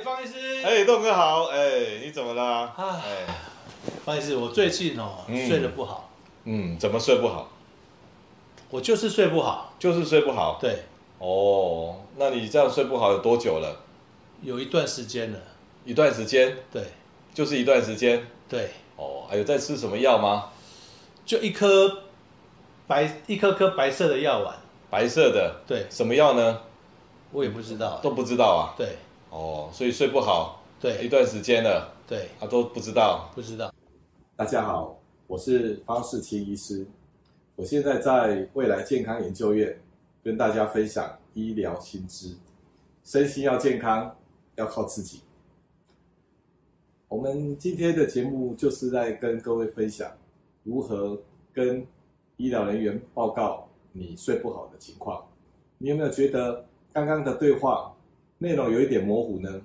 哎，方医师，哎，栋哥好，哎，你怎么了？哎，方医师，我最近哦、嗯、睡得不好。嗯，怎么睡不好？我就是睡不好，就是睡不好。对。哦，那你这样睡不好有多久了？有一段时间了。一段时间？对。就是一段时间。对。哦，还有在吃什么药吗？就一颗白一颗颗白色的药丸。白色的。对。什么药呢？我也不知道。都不知道啊？对。哦，所以睡不好，对，一段时间了，对，他、啊、都不知道，不知道。大家好，我是方世清医师，我现在在未来健康研究院跟大家分享医疗新知，身心要健康，要靠自己。我们今天的节目就是在跟各位分享如何跟医疗人员报告你睡不好的情况。你有没有觉得刚刚的对话？内容有一点模糊呢，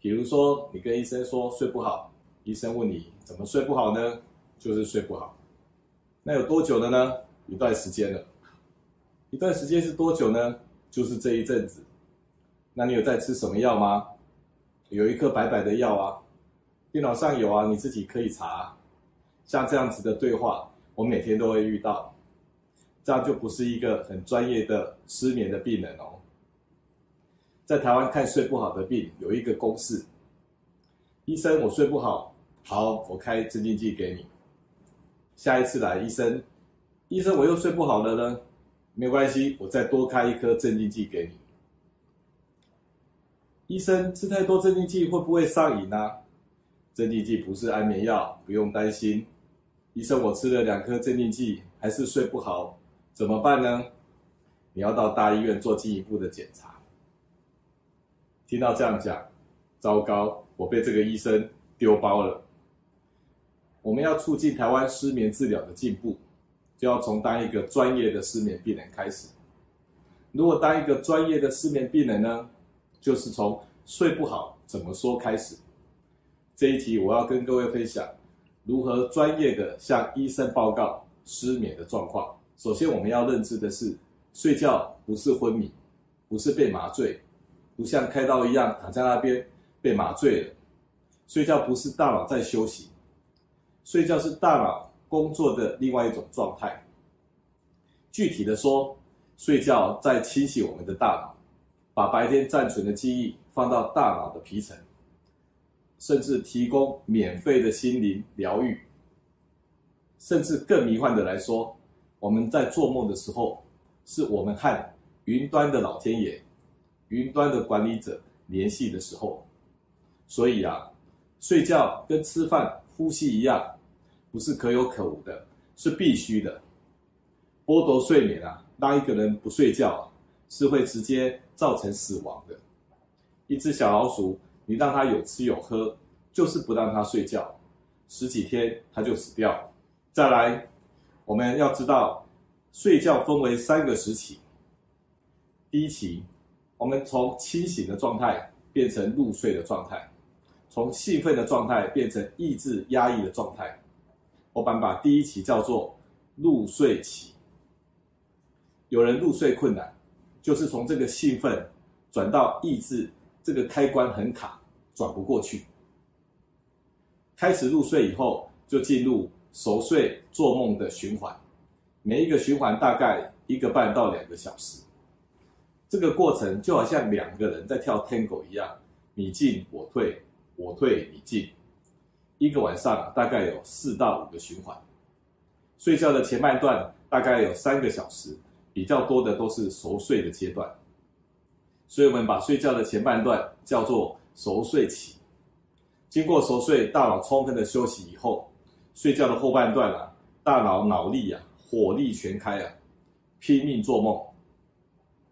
比如说你跟医生说睡不好，医生问你怎么睡不好呢？就是睡不好。那有多久了呢？一段时间了。一段时间是多久呢？就是这一阵子。那你有在吃什么药吗？有一颗白白的药啊，电脑上有啊，你自己可以查。像这样子的对话，我每天都会遇到，这样就不是一个很专业的失眠的病人哦。在台湾看睡不好的病有一个公式，医生我睡不好，好，我开镇静剂给你。下一次来医生，医生我又睡不好了呢，没关系，我再多开一颗镇静剂给你。医生吃太多镇静剂会不会上瘾呢？镇静剂不是安眠药，不用担心。医生我吃了两颗镇静剂还是睡不好，怎么办呢？你要到大医院做进一步的检查。听到这样讲，糟糕，我被这个医生丢包了。我们要促进台湾失眠治疗的进步，就要从当一个专业的失眠病人开始。如果当一个专业的失眠病人呢，就是从睡不好怎么说开始。这一题我要跟各位分享如何专业的向医生报告失眠的状况。首先，我们要认知的是，睡觉不是昏迷，不是被麻醉。不像开刀一样躺在那边被麻醉了。睡觉不是大脑在休息，睡觉是大脑工作的另外一种状态。具体的说，睡觉在清洗我们的大脑，把白天暂存的记忆放到大脑的皮层，甚至提供免费的心灵疗愈。甚至更迷幻的来说，我们在做梦的时候，是我们和云端的老天爷。云端的管理者联系的时候，所以啊，睡觉跟吃饭、呼吸一样，不是可有可无的，是必须的。剥夺睡眠啊，让一个人不睡觉啊，是会直接造成死亡的。一只小老鼠，你让它有吃有喝，就是不让它睡觉，十几天它就死掉。再来，我们要知道，睡觉分为三个时期，第一期。我们从清醒的状态变成入睡的状态，从兴奋的状态变成抑制压抑的状态。我们把第一期叫做入睡期。有人入睡困难，就是从这个兴奋转到抑制，这个开关很卡，转不过去。开始入睡以后，就进入熟睡做梦的循环，每一个循环大概一个半到两个小时。这个过程就好像两个人在跳 Tango 一样，你进我退，我退你进，一个晚上大概有四到五个循环。睡觉的前半段大概有三个小时，比较多的都是熟睡的阶段。所以我们把睡觉的前半段叫做熟睡期。经过熟睡，大脑充分的休息以后，睡觉的后半段啊，大脑脑力啊，火力全开啊，拼命做梦。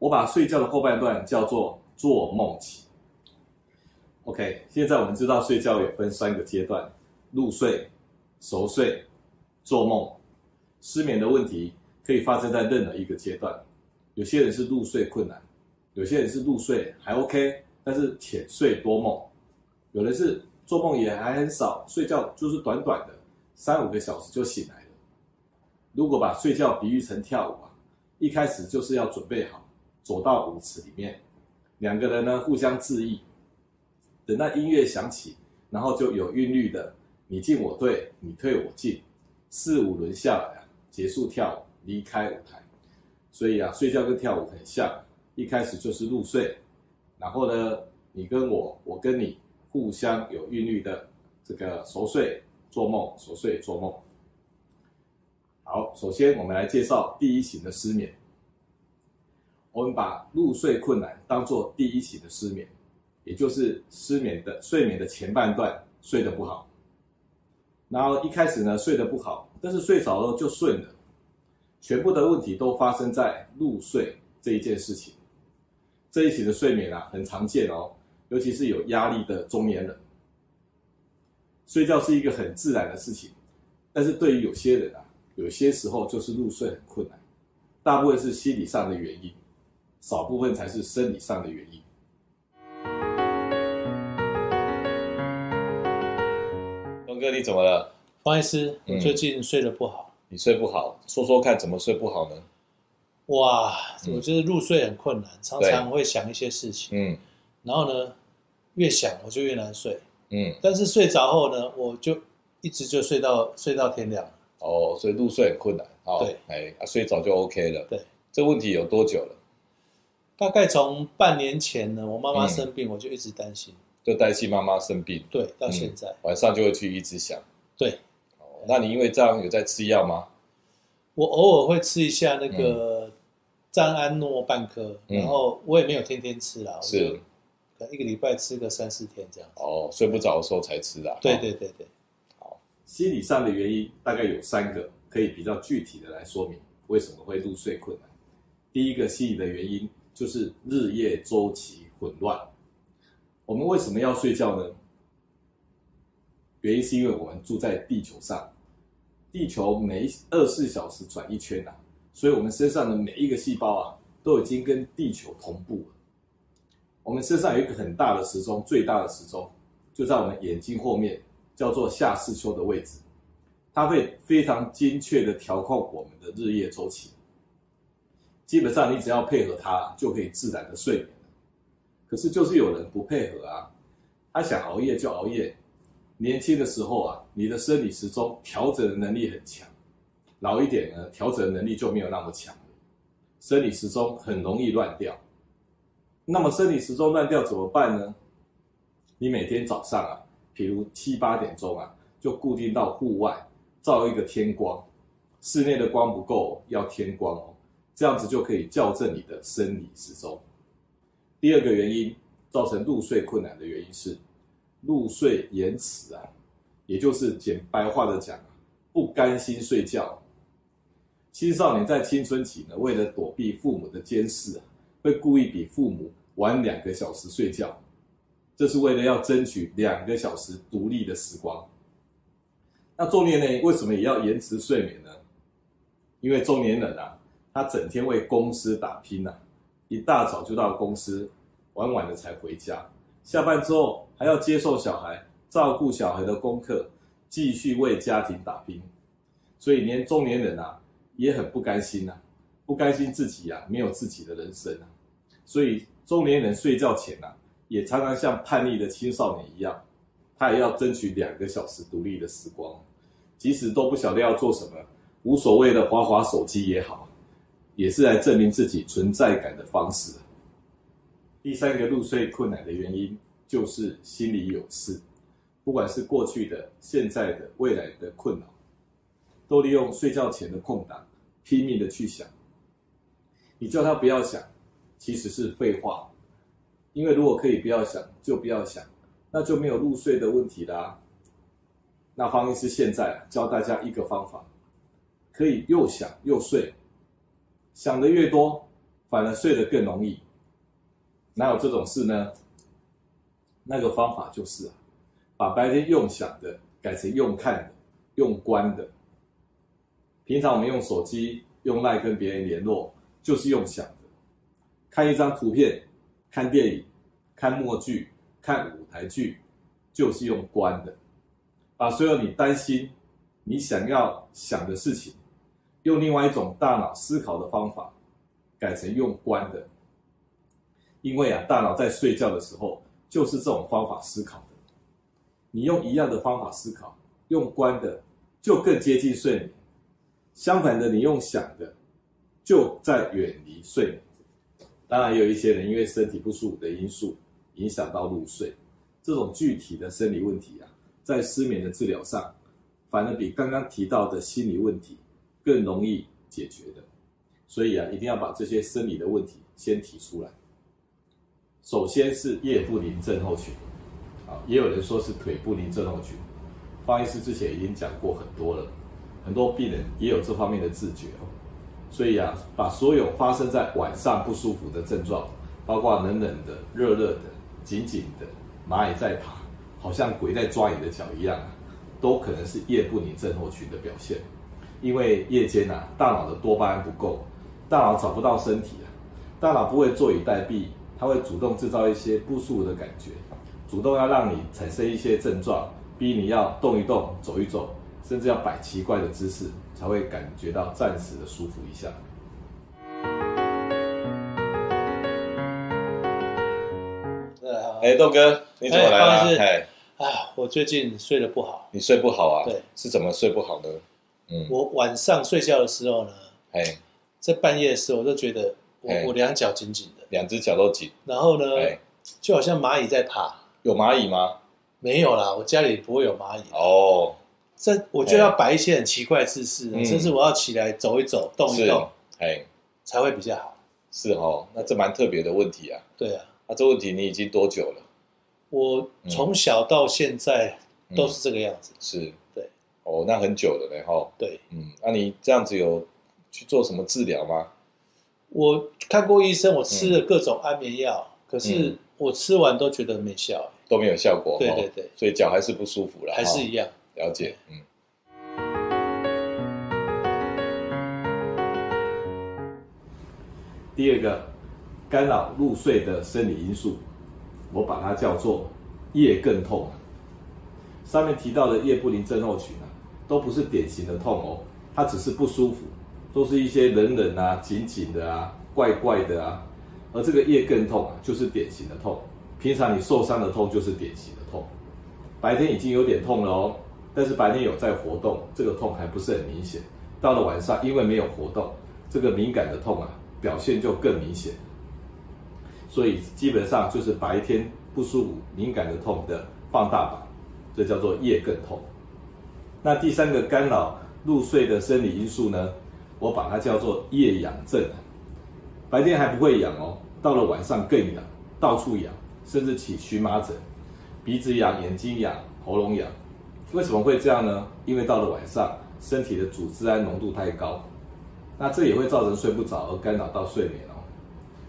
我把睡觉的后半段叫做做梦期。OK，现在我们知道睡觉有分三个阶段：入睡、熟睡、做梦。失眠的问题可以发生在任何一个阶段。有些人是入睡困难，有些人是入睡还 OK，但是浅睡多梦。有人是做梦也还很少，睡觉就是短短的三五个小时就醒来了。如果把睡觉比喻成跳舞啊，一开始就是要准备好。走到舞池里面，两个人呢互相致意，等到音乐响起，然后就有韵律的，你进我退，你退我进，四五轮下来啊，结束跳舞，离开舞台。所以啊，睡觉跟跳舞很像，一开始就是入睡，然后呢，你跟我，我跟你，互相有韵律的这个熟睡做梦，熟睡做梦。好，首先我们来介绍第一型的失眠。我们把入睡困难当做第一型的失眠，也就是失眠的睡眠的前半段睡得不好。然后一开始呢，睡得不好，但是睡着了就顺了。全部的问题都发生在入睡这一件事情。这一型的睡眠啊，很常见哦，尤其是有压力的中年人。睡觉是一个很自然的事情，但是对于有些人啊，有些时候就是入睡很困难。大部分是心理上的原因，少部分才是生理上的原因。东哥，你怎么了？方医师，我最近睡得不好。嗯你睡不好，说说看怎么睡不好呢？哇，我就是入睡很困难，嗯、常常会想一些事情，嗯，然后呢，越想我就越难睡，嗯，但是睡着后呢，我就一直就睡到睡到天亮。哦，所以入睡很困难，哦、对，哎，啊，睡着就 OK 了，对，这问题有多久了？大概从半年前呢，我妈妈生病，嗯、我就一直担心，就担心妈妈生病，对，到现在、嗯、晚上就会去一直想，对。那你因为这样有在吃药吗？我偶尔会吃一下那个赞安诺半颗，嗯、然后我也没有天天吃啦，是，可能一个礼拜吃个三四天这样。哦，睡不着的时候才吃啊？对对对对。好，心理上的原因大概有三个，可以比较具体的来说明为什么会入睡困难。第一个心理的原因就是日夜周期混乱。我们为什么要睡觉呢？原因是因为我们住在地球上，地球每二十四小时转一圈啊，所以我们身上的每一个细胞啊，都已经跟地球同步了。我们身上有一个很大的时钟，最大的时钟就在我们眼睛后面，叫做下视丘的位置，它会非常精确的调控我们的日夜周期。基本上你只要配合它，就可以自然的睡眠了。可是就是有人不配合啊，他想熬夜就熬夜。年轻的时候啊，你的生理时钟调整的能力很强，老一点呢，调整能力就没有那么强了，生理时钟很容易乱掉。那么生理时钟乱掉怎么办呢？你每天早上啊，比如七八点钟啊，就固定到户外照一个天光，室内的光不够，要天光，这样子就可以校正你的生理时钟。第二个原因造成入睡困难的原因是。入睡延迟啊，也就是简白话的讲，不甘心睡觉。青少年在青春期呢，为了躲避父母的监视啊，会故意比父母晚两个小时睡觉，这是为了要争取两个小时独立的时光。那中年人为什么也要延迟睡眠呢？因为中年人啊，他整天为公司打拼呐，一大早就到公司，晚晚的才回家。下班之后还要接受小孩，照顾小孩的功课，继续为家庭打拼，所以连中年人啊也很不甘心呐、啊，不甘心自己啊没有自己的人生啊，所以中年人睡觉前啊也常常像叛逆的青少年一样，他也要争取两个小时独立的时光，即使都不晓得要做什么，无所谓的滑滑手机也好，也是来证明自己存在感的方式。第三个入睡困难的原因就是心里有事，不管是过去的、现在的、未来的困扰，都利用睡觉前的空档拼命的去想。你叫他不要想，其实是废话，因为如果可以不要想，就不要想，那就没有入睡的问题啦。那方医师现在教大家一个方法，可以又想又睡，想的越多，反而睡得更容易。哪有这种事呢？那个方法就是啊，把白天用想的改成用看的、用观的。平常我们用手机、用 LINE 跟别人联络，就是用想的。看一张图片、看电影、看默剧、看舞台剧，就是用观的。把所有你担心、你想要想的事情，用另外一种大脑思考的方法，改成用关的。因为啊，大脑在睡觉的时候就是这种方法思考的。你用一样的方法思考，用关的就更接近睡眠；相反的，你用想的就在远离睡眠。当然，有一些人因为身体不舒服的因素影响到入睡，这种具体的生理问题啊，在失眠的治疗上，反而比刚刚提到的心理问题更容易解决的。所以啊，一定要把这些生理的问题先提出来。首先是夜不宁症候群。啊也有人说是腿不宁症候群，方医师之前已经讲过很多了，很多病人也有这方面的自觉。所以啊，把所有发生在晚上不舒服的症状，包括冷冷的、热热的、紧紧的、蚂蚁在爬，好像鬼在抓你的脚一样，都可能是夜不宁症候群的表现。因为夜间呐、啊，大脑的多巴胺不够，大脑找不到身体啊，大脑不会坐以待毙，它会主动制造一些不舒服的感觉。主动要让你产生一些症状，逼你要动一动、走一走，甚至要摆奇怪的姿势，才会感觉到暂时的舒服一下。哎，豆哥，你怎么来了？哎，啊，我最近睡得不好。你睡不好啊？对，是怎么睡不好呢？嗯，我晚上睡觉的时候呢，哎，在半夜的时候，我都觉得我我两脚紧紧的，两只脚都紧，然后呢，就好像蚂蚁在爬。有蚂蚁吗？没有啦，我家里不会有蚂蚁。哦，这我就要摆一些很奇怪的姿势，甚至我要起来走一走、动一动，哎，才会比较好。是哦，那这蛮特别的问题啊。对啊，那这问题你已经多久了？我从小到现在都是这个样子。是，对。哦，那很久了呢，哈。对，嗯，那你这样子有去做什么治疗吗？我看过医生，我吃了各种安眠药，可是。我吃完都觉得没效，都没有效果。对对对，所以脚还是不舒服了，还是一样。了解，嗯。第二个干扰入睡的生理因素，我把它叫做夜更痛。上面提到的夜不宁症候群啊，都不是典型的痛哦，它只是不舒服，都是一些冷冷啊、紧紧的啊、怪怪的啊。而这个夜更痛啊，就是典型的痛。平常你受伤的痛就是典型的痛。白天已经有点痛了哦，但是白天有在活动，这个痛还不是很明显。到了晚上，因为没有活动，这个敏感的痛啊，表现就更明显。所以基本上就是白天不舒服、敏感的痛的放大版，这叫做夜更痛。那第三个干扰入睡的生理因素呢，我把它叫做夜痒症。白天还不会痒哦，到了晚上更痒，到处痒，甚至起荨麻疹，鼻子痒、眼睛痒、喉咙痒。为什么会这样呢？因为到了晚上，身体的组织胺浓度太高，那这也会造成睡不着而干扰到睡眠哦。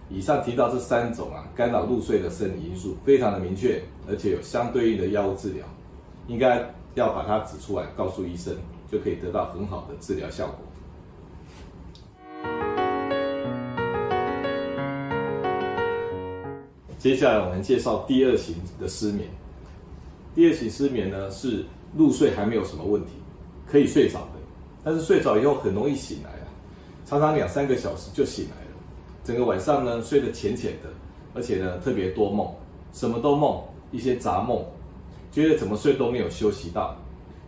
以上提到这三种啊，干扰入睡的生理因素非常的明确，而且有相对应的药物治疗，应该要把它指出来，告诉医生，就可以得到很好的治疗效果。接下来我们介绍第二型的失眠。第二型失眠呢，是入睡还没有什么问题，可以睡着的，但是睡着以后很容易醒来啊，常常两三个小时就醒来了，整个晚上呢睡得浅浅的，而且呢特别多梦，什么都梦，一些杂梦，觉得怎么睡都没有休息到，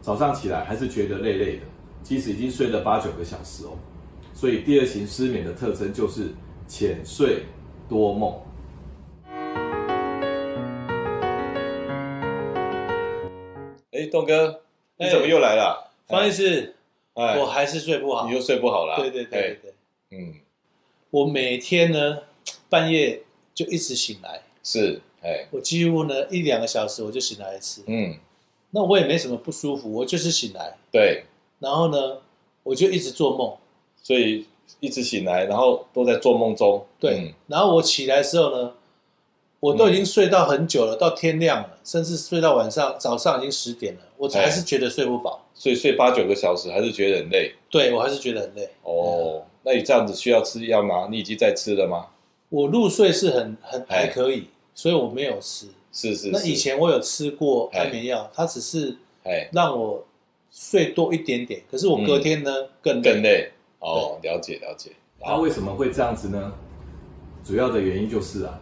早上起来还是觉得累累的，即使已经睡了八九个小时哦。所以第二型失眠的特征就是浅睡多梦。哎栋哥，你怎么又来了？方医师，我还是睡不好。你又睡不好了？对对对对对。嗯，我每天呢半夜就一直醒来。是，哎，我几乎呢一两个小时我就醒来一次。嗯，那我也没什么不舒服，我就是醒来。对。然后呢，我就一直做梦。所以一直醒来，然后都在做梦中。对。然后我起来的时候呢，我都已经睡到很久了，到天亮了，甚至睡到晚上，早上已经十点了，我还是觉得睡不饱，所以睡八九个小时还是觉得很累。对，我还是觉得很累。哦，那你这样子需要吃药吗？你已经在吃了吗？我入睡是很很还可以，所以我没有吃。是是。那以前我有吃过安眠药，它只是让我睡多一点点，可是我隔天呢更更累。哦，了解了解。它为什么会这样子呢？主要的原因就是啊。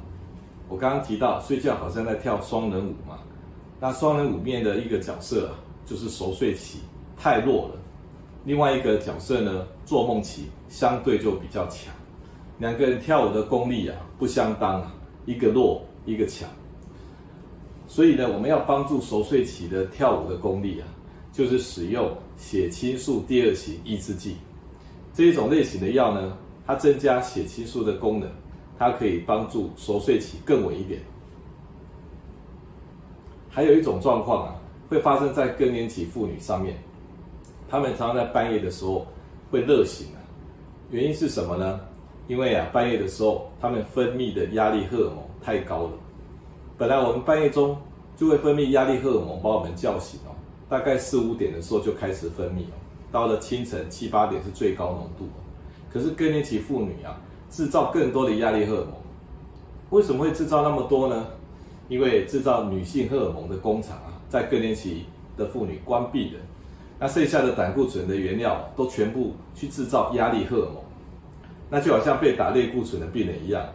我刚刚提到睡觉好像在跳双人舞嘛，那双人舞面的一个角色啊，就是熟睡期太弱了，另外一个角色呢，做梦期相对就比较强，两个人跳舞的功力啊不相当啊，一个弱一个强，所以呢，我们要帮助熟睡期的跳舞的功力啊，就是使用血清素第二型抑制剂，这一种类型的药呢，它增加血清素的功能。它可以帮助熟睡期更稳一点。还有一种状况啊，会发生在更年期妇女上面，她们常常在半夜的时候会热醒啊。原因是什么呢？因为啊，半夜的时候他们分泌的压力荷尔蒙太高了。本来我们半夜中就会分泌压力荷尔蒙把我们叫醒哦，大概四五点的时候就开始分泌哦，到了清晨七八点是最高浓度。可是更年期妇女啊。制造更多的压力荷尔蒙，为什么会制造那么多呢？因为制造女性荷尔蒙的工厂啊，在更年期的妇女关闭了，那剩下的胆固醇的原料都全部去制造压力荷尔蒙，那就好像被打类固醇的病人一样，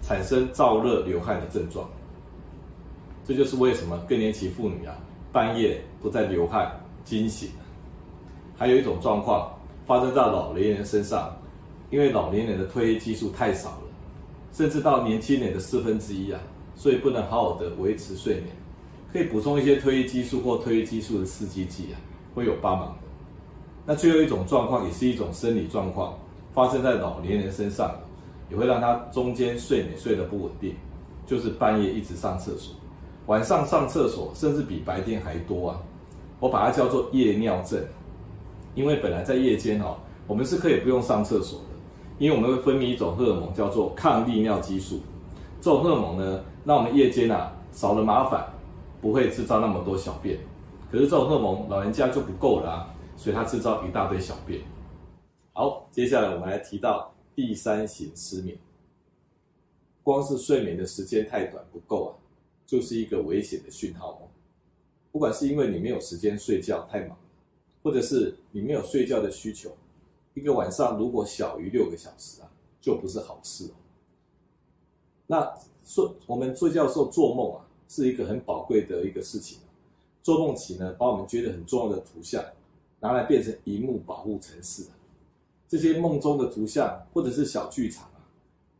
产生燥热流汗的症状。这就是为什么更年期妇女啊，半夜都在流汗惊醒。还有一种状况发生在老年人身上。因为老年人的褪黑激素太少了，甚至到年轻人的四分之一啊，所以不能好好的维持睡眠。可以补充一些褪黑激素或褪黑激素的刺激剂啊，会有帮忙的。那最后一种状况也是一种生理状况，发生在老年人身上，也会让他中间睡眠睡得不稳定，就是半夜一直上厕所，晚上上厕所甚至比白天还多啊。我把它叫做夜尿症，因为本来在夜间哦，我们是可以不用上厕所的。因为我们会分泌一种荷尔蒙，叫做抗利尿激素。这种荷尔蒙呢，让我们夜间啊少了麻烦，不会制造那么多小便。可是这种荷尔蒙老人家就不够了啊，所以他制造一大堆小便。好，接下来我们来提到第三型失眠。光是睡眠的时间太短不够啊，就是一个危险的讯号哦。不管是因为你没有时间睡觉太忙，或者是你没有睡觉的需求。一个晚上如果小于六个小时啊，就不是好事哦。那睡我们睡觉的时候做梦啊，是一个很宝贵的一个事情。做梦起呢，把我们觉得很重要的图像拿来变成萤幕保护程式。这些梦中的图像或者是小剧场啊，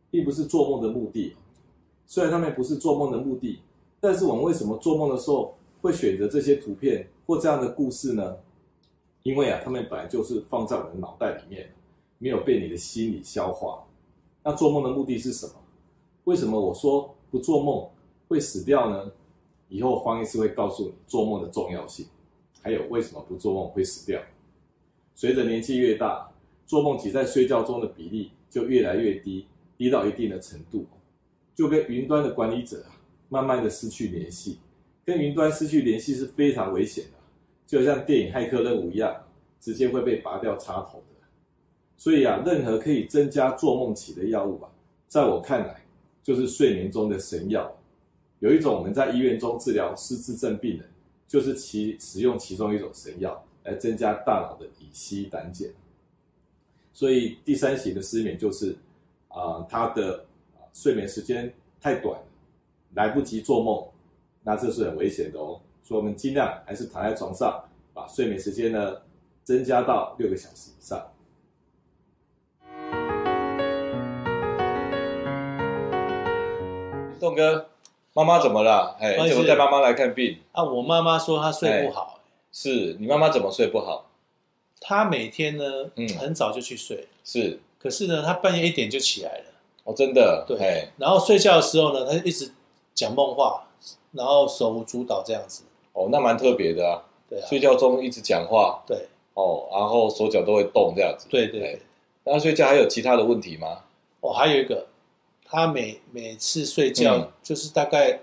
并不是做梦的目的。虽然他们不是做梦的目的，但是我们为什么做梦的时候会选择这些图片或这样的故事呢？因为啊，他们本来就是放在我们脑袋里面，没有被你的心理消化。那做梦的目的是什么？为什么我说不做梦会死掉呢？以后方医师会告诉你做梦的重要性，还有为什么不做梦会死掉。随着年纪越大，做梦期在睡觉中的比例就越来越低，低到一定的程度，就跟云端的管理者啊，慢慢的失去联系。跟云端失去联系是非常危险的。就像电影《骇客任务》一样，直接会被拔掉插头的。所以啊，任何可以增加做梦期的药物啊，在我看来，就是睡眠中的神药。有一种我们在医院中治疗失智症病人，就是其使用其中一种神药来增加大脑的乙醯胆碱。所以第三型的失眠就是啊，他的睡眠时间太短，来不及做梦，那这是很危险的哦。所以，我们尽量还是躺在床上，把睡眠时间呢增加到六个小时以上。栋哥，妈妈怎么了？哎，怎么带妈妈来看病？啊，我妈妈说她睡不好。是你妈妈怎么睡不好？她每天呢，嗯，很早就去睡。是，可是呢，他半夜一点就起来了。哦，真的？对。然后睡觉的时候呢，他就一直讲梦话，然后手舞足蹈这样子。哦，那蛮特别的啊。对啊。睡觉中一直讲话。对。哦，然后手脚都会动这样子。对对对。那睡觉还有其他的问题吗？哦，还有一个，他每每次睡觉就是大概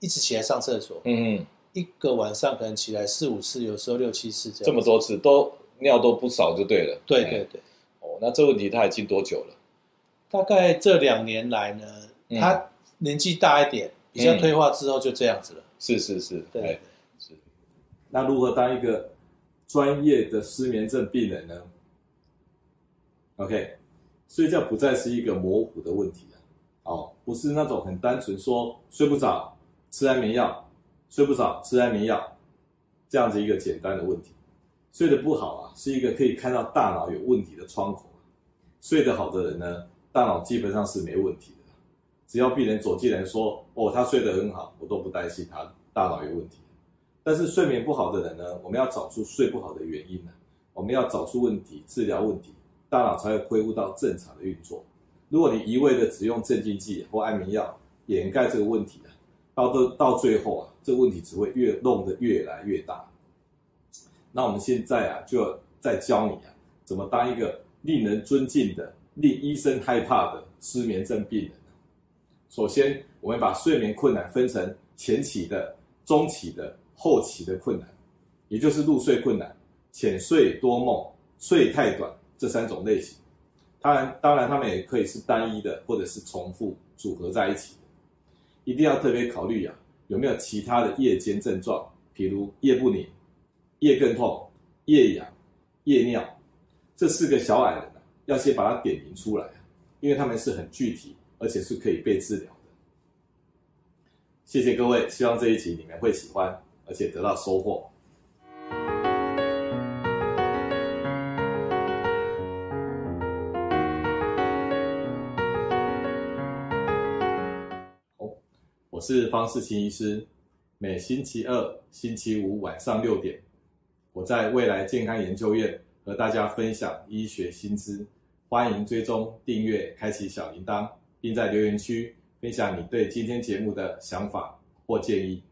一直起来上厕所。嗯嗯。一个晚上可能起来四五次，有时候六七次这样。这么多次都尿都不少就对了。对对对。哦，那这问题他已经多久了？大概这两年来呢，他年纪大一点，比较退化之后就这样子了。是是是，对。是那如何当一个专业的失眠症病人呢？OK，睡觉不再是一个模糊的问题了，哦，不是那种很单纯说睡不着吃安眠药，睡不着吃安眠药这样子一个简单的问题。睡得不好啊，是一个可以看到大脑有问题的窗口。睡得好的人呢，大脑基本上是没问题的。只要病人走进来说：“哦，他睡得很好”，我都不担心他大脑有问题。但是睡眠不好的人呢，我们要找出睡不好的原因呢，我们要找出问题，治疗问题，大脑才会恢复到正常的运作。如果你一味的只用镇静剂或安眠药掩盖这个问题啊，到到到最后啊，这个问题只会越弄得越来越大。那我们现在啊，就再教你啊，怎么当一个令人尊敬的、令医生害怕的失眠症病人。首先，我们把睡眠困难分成前期的、中期的、后期的困难，也就是入睡困难、浅睡多梦、睡太短这三种类型。当然，当然，它们也可以是单一的，或者是重复组合在一起的。一定要特别考虑啊，有没有其他的夜间症状，比如夜不宁。夜更痛、夜痒、夜尿，这四个小矮人啊，要先把它点名出来，因为他们是很具体，而且是可以被治疗的。谢谢各位，希望这一集你们会喜欢，而且得到收获。我是方世清医师，每星期二、星期五晚上六点。我在未来健康研究院和大家分享医学新知，欢迎追踪、订阅、开启小铃铛，并在留言区分享你对今天节目的想法或建议。